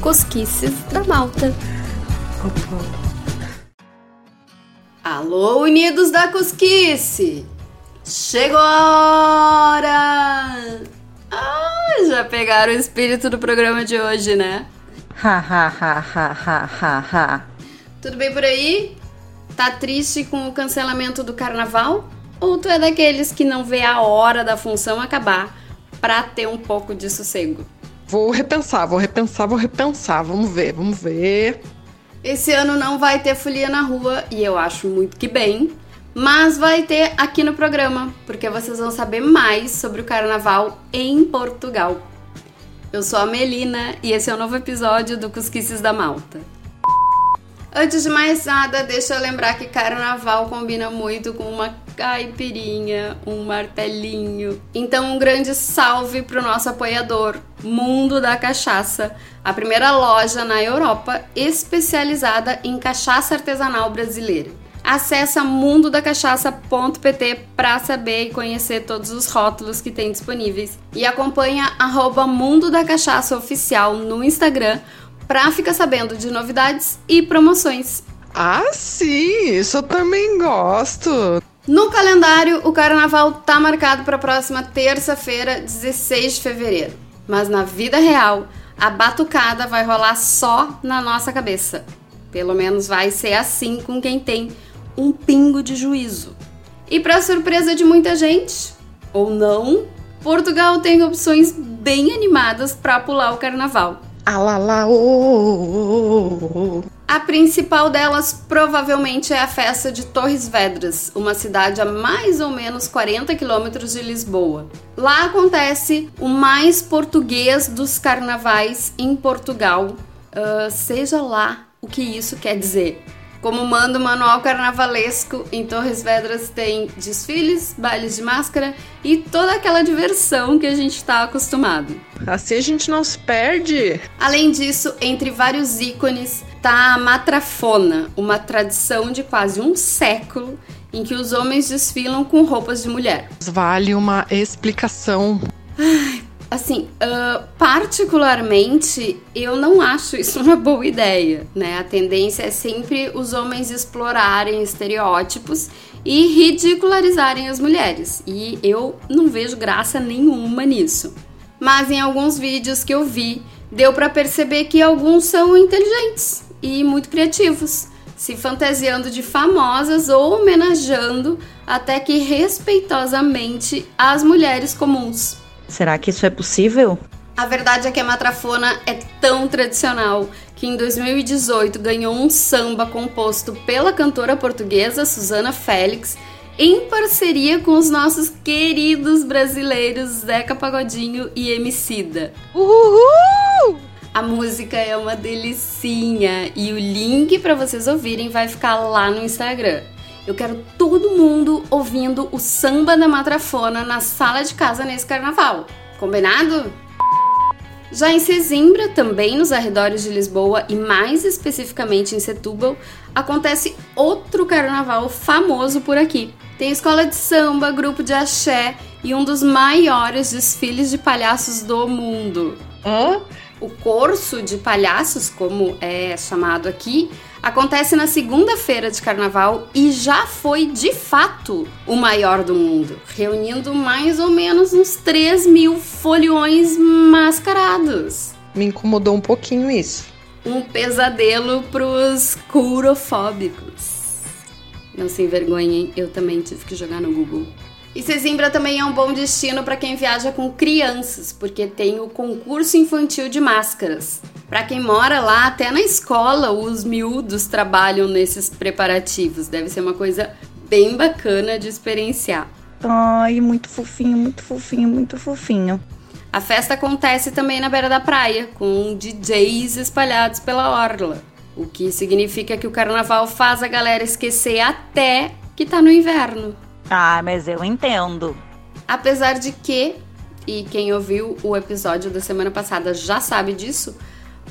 Cosquices da Malta. Alô, Unidos da Cosquice! Chegou a hora! Ah, já pegaram o espírito do programa de hoje, né? Ha ha ha ha ha ha ha. Tudo bem por aí? Tá triste com o cancelamento do carnaval? Ou tu é daqueles que não vê a hora da função acabar pra ter um pouco de sossego? Vou repensar, vou repensar, vou repensar. Vamos ver, vamos ver. Esse ano não vai ter folia na rua e eu acho muito que bem, mas vai ter aqui no programa, porque vocês vão saber mais sobre o carnaval em Portugal. Eu sou a Melina e esse é o um novo episódio do Cusquices da Malta. Antes de mais nada, deixa eu lembrar que carnaval combina muito com uma caipirinha, um martelinho. Então, um grande salve pro nosso apoiador, Mundo da Cachaça, a primeira loja na Europa especializada em cachaça artesanal brasileira. Acesse mundodacachaça.pt para saber e conhecer todos os rótulos que tem disponíveis e acompanha arroba Mundo da no Instagram para ficar sabendo de novidades e promoções. Ah, sim, isso eu também gosto. No calendário, o carnaval tá marcado para a próxima terça-feira, 16 de fevereiro. Mas na vida real, a batucada vai rolar só na nossa cabeça. Pelo menos vai ser assim com quem tem um pingo de juízo. E para surpresa de muita gente, ou não, Portugal tem opções bem animadas para pular o carnaval. A principal delas provavelmente é a festa de Torres Vedras, uma cidade a mais ou menos 40 quilômetros de Lisboa. Lá acontece o mais português dos carnavais em Portugal, uh, seja lá o que isso quer dizer. Como manda o manual carnavalesco, em Torres Vedras tem desfiles, bailes de máscara e toda aquela diversão que a gente está acostumado. Assim a gente não se perde. Além disso, entre vários ícones, tá a matrafona, uma tradição de quase um século em que os homens desfilam com roupas de mulher. Vale uma explicação. Ai, Assim, uh, particularmente, eu não acho isso uma boa ideia, né? A tendência é sempre os homens explorarem estereótipos e ridicularizarem as mulheres. E eu não vejo graça nenhuma nisso. Mas em alguns vídeos que eu vi, deu para perceber que alguns são inteligentes e muito criativos, se fantasiando de famosas ou homenageando até que respeitosamente as mulheres comuns. Será que isso é possível? A verdade é que a matrafona é tão tradicional que em 2018 ganhou um samba composto pela cantora portuguesa Susana Félix em parceria com os nossos queridos brasileiros Zeca Pagodinho e Emicida. Uhul! A música é uma delicinha e o link para vocês ouvirem vai ficar lá no Instagram. Eu quero todo mundo ouvindo o samba da matrafona na sala de casa nesse carnaval. Combinado? Já em Sesimbra, também nos arredores de Lisboa e mais especificamente em Setúbal, acontece outro carnaval famoso por aqui. Tem escola de samba, grupo de axé e um dos maiores desfiles de palhaços do mundo. Hã? O curso de palhaços, como é chamado aqui, acontece na segunda-feira de carnaval e já foi de fato o maior do mundo, reunindo mais ou menos uns 3 mil foliões mascarados. Me incomodou um pouquinho isso. Um pesadelo pros curofóbicos. Não se envergonhem, eu também tive que jogar no Google. E Sesimbra também é um bom destino para quem viaja com crianças, porque tem o concurso infantil de máscaras. Para quem mora lá, até na escola, os miúdos trabalham nesses preparativos. Deve ser uma coisa bem bacana de experienciar. Ai, muito fofinho, muito fofinho, muito fofinho. A festa acontece também na beira da praia, com DJs espalhados pela orla. O que significa que o carnaval faz a galera esquecer até que tá no inverno. Ah, mas eu entendo. Apesar de que, e quem ouviu o episódio da semana passada já sabe disso,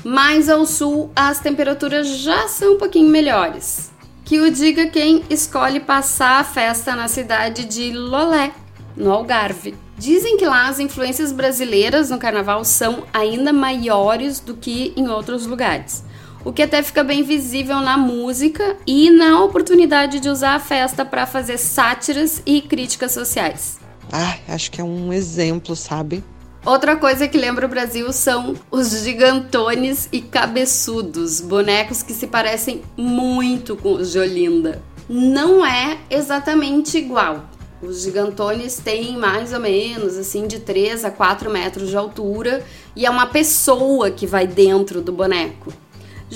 mais ao sul as temperaturas já são um pouquinho melhores. Que o diga quem escolhe passar a festa na cidade de Lolé, no Algarve. Dizem que lá as influências brasileiras no carnaval são ainda maiores do que em outros lugares. O que até fica bem visível na música e na oportunidade de usar a festa para fazer sátiras e críticas sociais. Ah, acho que é um exemplo, sabe? Outra coisa que lembra o Brasil são os gigantones e cabeçudos, bonecos que se parecem muito com os de Olinda. Não é exatamente igual. Os gigantones têm mais ou menos assim de 3 a 4 metros de altura e é uma pessoa que vai dentro do boneco.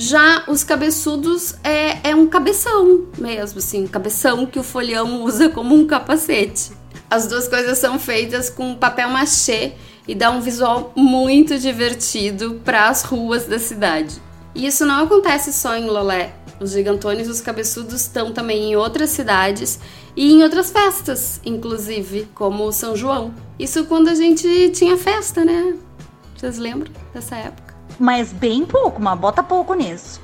Já os cabeçudos é, é um cabeção mesmo, assim, cabeção que o folhão usa como um capacete. As duas coisas são feitas com papel machê e dá um visual muito divertido para as ruas da cidade. E isso não acontece só em Lolé. Os gigantones e os cabeçudos estão também em outras cidades e em outras festas, inclusive, como o São João. Isso quando a gente tinha festa, né? Vocês lembram dessa época? Mas bem pouco, mas bota pouco nisso.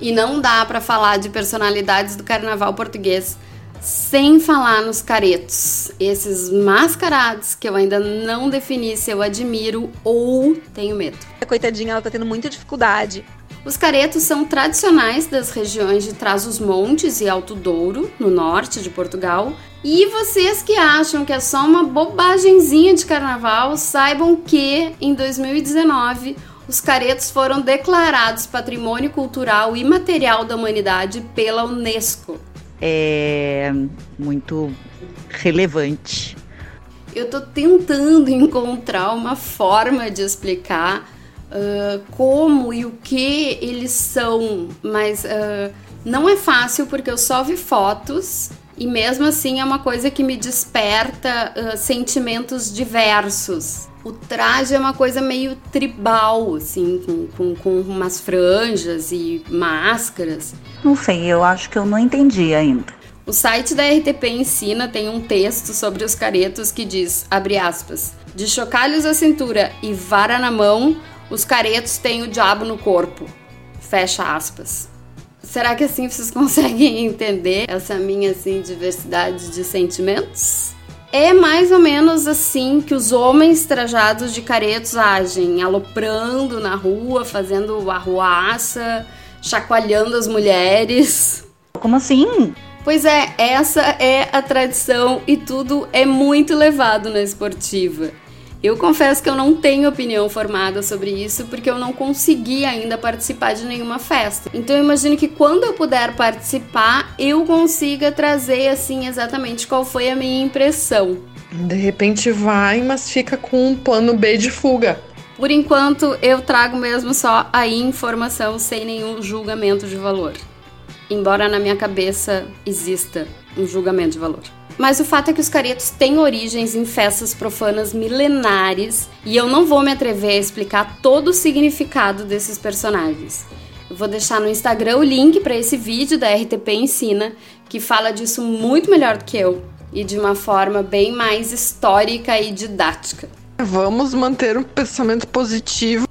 E não dá para falar de personalidades do carnaval português sem falar nos caretos, esses mascarados que eu ainda não defini se eu admiro ou tenho medo. A coitadinha, ela tá tendo muita dificuldade. Os caretos são tradicionais das regiões de Trás-os-Montes e Alto Douro, no norte de Portugal. E vocês que acham que é só uma bobagemzinha de carnaval, saibam que em 2019 os caretos foram declarados Patrimônio Cultural e Material da Humanidade pela Unesco é muito relevante. Eu tô tentando encontrar uma forma de explicar uh, como e o que eles são, mas uh, não é fácil porque eu só vi fotos e mesmo assim é uma coisa que me desperta uh, sentimentos diversos. O traje é uma coisa meio tribal, assim, com, com, com umas franjas e máscaras. Não sei, eu acho que eu não entendi ainda. O site da RTP Ensina tem um texto sobre os caretos que diz, abre aspas, de chocalhos à cintura e vara na mão, os caretos têm o diabo no corpo. Fecha aspas. Será que assim vocês conseguem entender essa minha assim diversidade de sentimentos? É mais ou menos assim que os homens trajados de caretos agem, aloprando na rua, fazendo arruaça, chacoalhando as mulheres. Como assim? Pois é, essa é a tradição e tudo é muito levado na esportiva. Eu confesso que eu não tenho opinião formada sobre isso porque eu não consegui ainda participar de nenhuma festa. Então eu imagino que quando eu puder participar, eu consiga trazer assim exatamente qual foi a minha impressão. De repente vai, mas fica com um plano B de fuga. Por enquanto, eu trago mesmo só a informação sem nenhum julgamento de valor. Embora na minha cabeça exista um julgamento de valor. Mas o fato é que os caretos têm origens em festas profanas milenares e eu não vou me atrever a explicar todo o significado desses personagens. Eu vou deixar no Instagram o link para esse vídeo da RTP Ensina, que fala disso muito melhor do que eu e de uma forma bem mais histórica e didática. Vamos manter um pensamento positivo.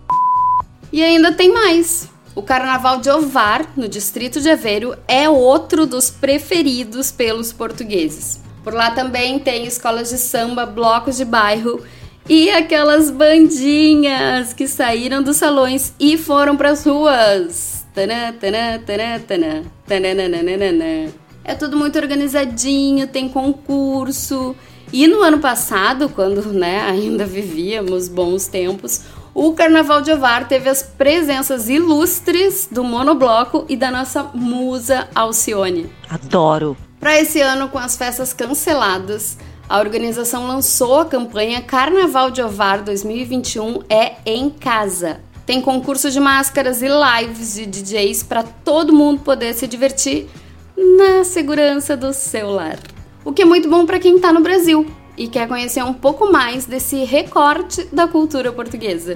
E ainda tem mais. O Carnaval de Ovar, no distrito de Aveiro, é outro dos preferidos pelos portugueses. Por lá também tem escolas de samba, blocos de bairro e aquelas bandinhas que saíram dos salões e foram para as ruas. Tanã, tanã, tanã, tanã, tanã, é tudo muito organizadinho, tem concurso. E no ano passado, quando né, ainda vivíamos bons tempos, o Carnaval de Ovar teve as presenças ilustres do monobloco e da nossa musa Alcione. Adoro! Para esse ano, com as festas canceladas, a organização lançou a campanha Carnaval de Ovar 2021 é em casa. Tem concurso de máscaras e lives de DJs para todo mundo poder se divertir na segurança do celular. O que é muito bom para quem está no Brasil e quer conhecer um pouco mais desse recorte da cultura portuguesa.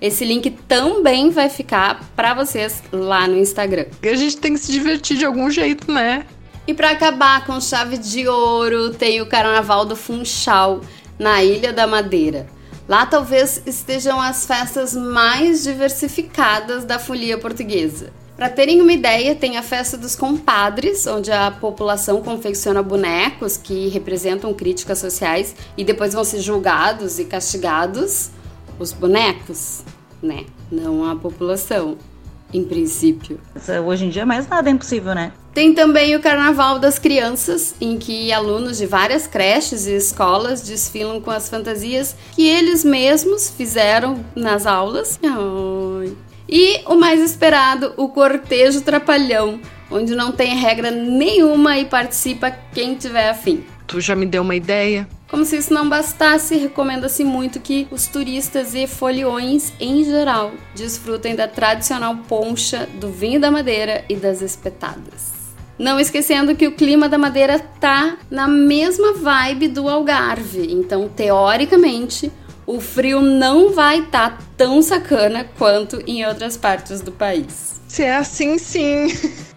Esse link também vai ficar para vocês lá no Instagram. A gente tem que se divertir de algum jeito, né? E para acabar com chave de ouro, tem o Carnaval do Funchal, na Ilha da Madeira. Lá talvez estejam as festas mais diversificadas da folia portuguesa. Para terem uma ideia, tem a festa dos compadres, onde a população confecciona bonecos que representam críticas sociais e depois vão ser julgados e castigados os bonecos, né? Não a população, em princípio. Hoje em dia mais nada é impossível, né? Tem também o Carnaval das Crianças, em que alunos de várias creches e escolas desfilam com as fantasias que eles mesmos fizeram nas aulas. Ai. E o mais esperado, o Cortejo Trapalhão, onde não tem regra nenhuma e participa quem tiver afim. Tu já me deu uma ideia? Como se isso não bastasse, recomenda-se muito que os turistas e foliões, em geral, desfrutem da tradicional poncha, do vinho da madeira e das espetadas. Não esquecendo que o clima da Madeira tá na mesma vibe do Algarve, então teoricamente o frio não vai estar tá tão sacana quanto em outras partes do país. Se é assim, sim.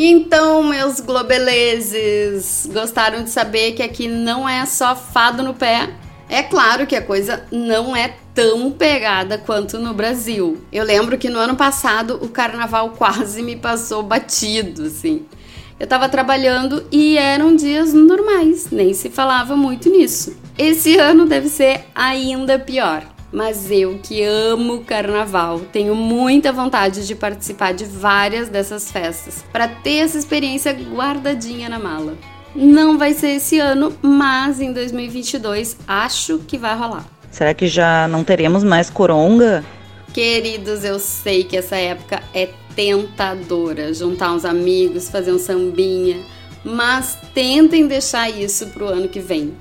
Então, meus globeleses, gostaram de saber que aqui não é só fado no pé? É claro que a coisa não é tão pegada quanto no Brasil. Eu lembro que no ano passado o carnaval quase me passou batido, assim. Eu tava trabalhando e eram dias normais, nem se falava muito nisso. Esse ano deve ser ainda pior. Mas eu que amo carnaval, tenho muita vontade de participar de várias dessas festas para ter essa experiência guardadinha na mala. Não vai ser esse ano, mas em 2022 acho que vai rolar. Será que já não teremos mais coronga? Queridos, eu sei que essa época é tentadora, juntar uns amigos, fazer um sambinha, mas tentem deixar isso pro ano que vem.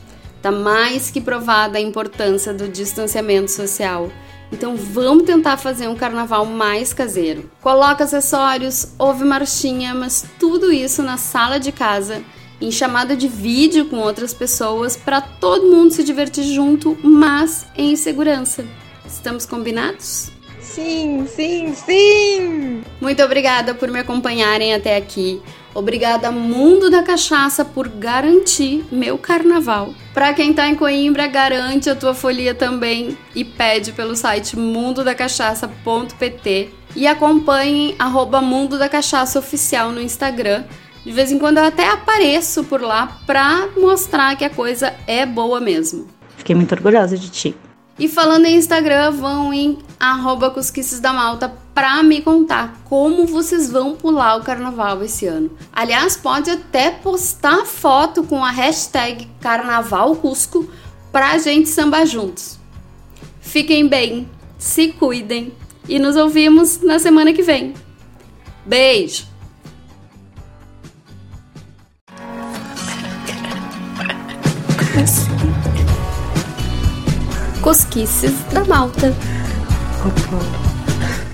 Tá mais que provada a importância do distanciamento social. Então vamos tentar fazer um carnaval mais caseiro. Coloca acessórios, ouve marchinha, mas tudo isso na sala de casa em chamada de vídeo com outras pessoas para todo mundo se divertir junto, mas em segurança. Estamos combinados? Sim, sim, sim! Muito obrigada por me acompanharem até aqui. Obrigada Mundo da Cachaça por garantir meu carnaval. Para quem tá em Coimbra, garante a tua folia também e pede pelo site mundodacachaça.pt e acompanhem arroba Mundo da Cachaça Oficial no Instagram de vez em quando eu até apareço por lá pra mostrar que a coisa é boa mesmo. Fiquei muito orgulhosa de ti. E falando em Instagram, vão em arroba Cosquices da Malta pra me contar como vocês vão pular o carnaval esse ano. Aliás, pode até postar foto com a hashtag Carnaval Cusco pra gente sambar juntos. Fiquem bem, se cuidem e nos ouvimos na semana que vem. Beijo! Cosquices da Malta. Cookbook.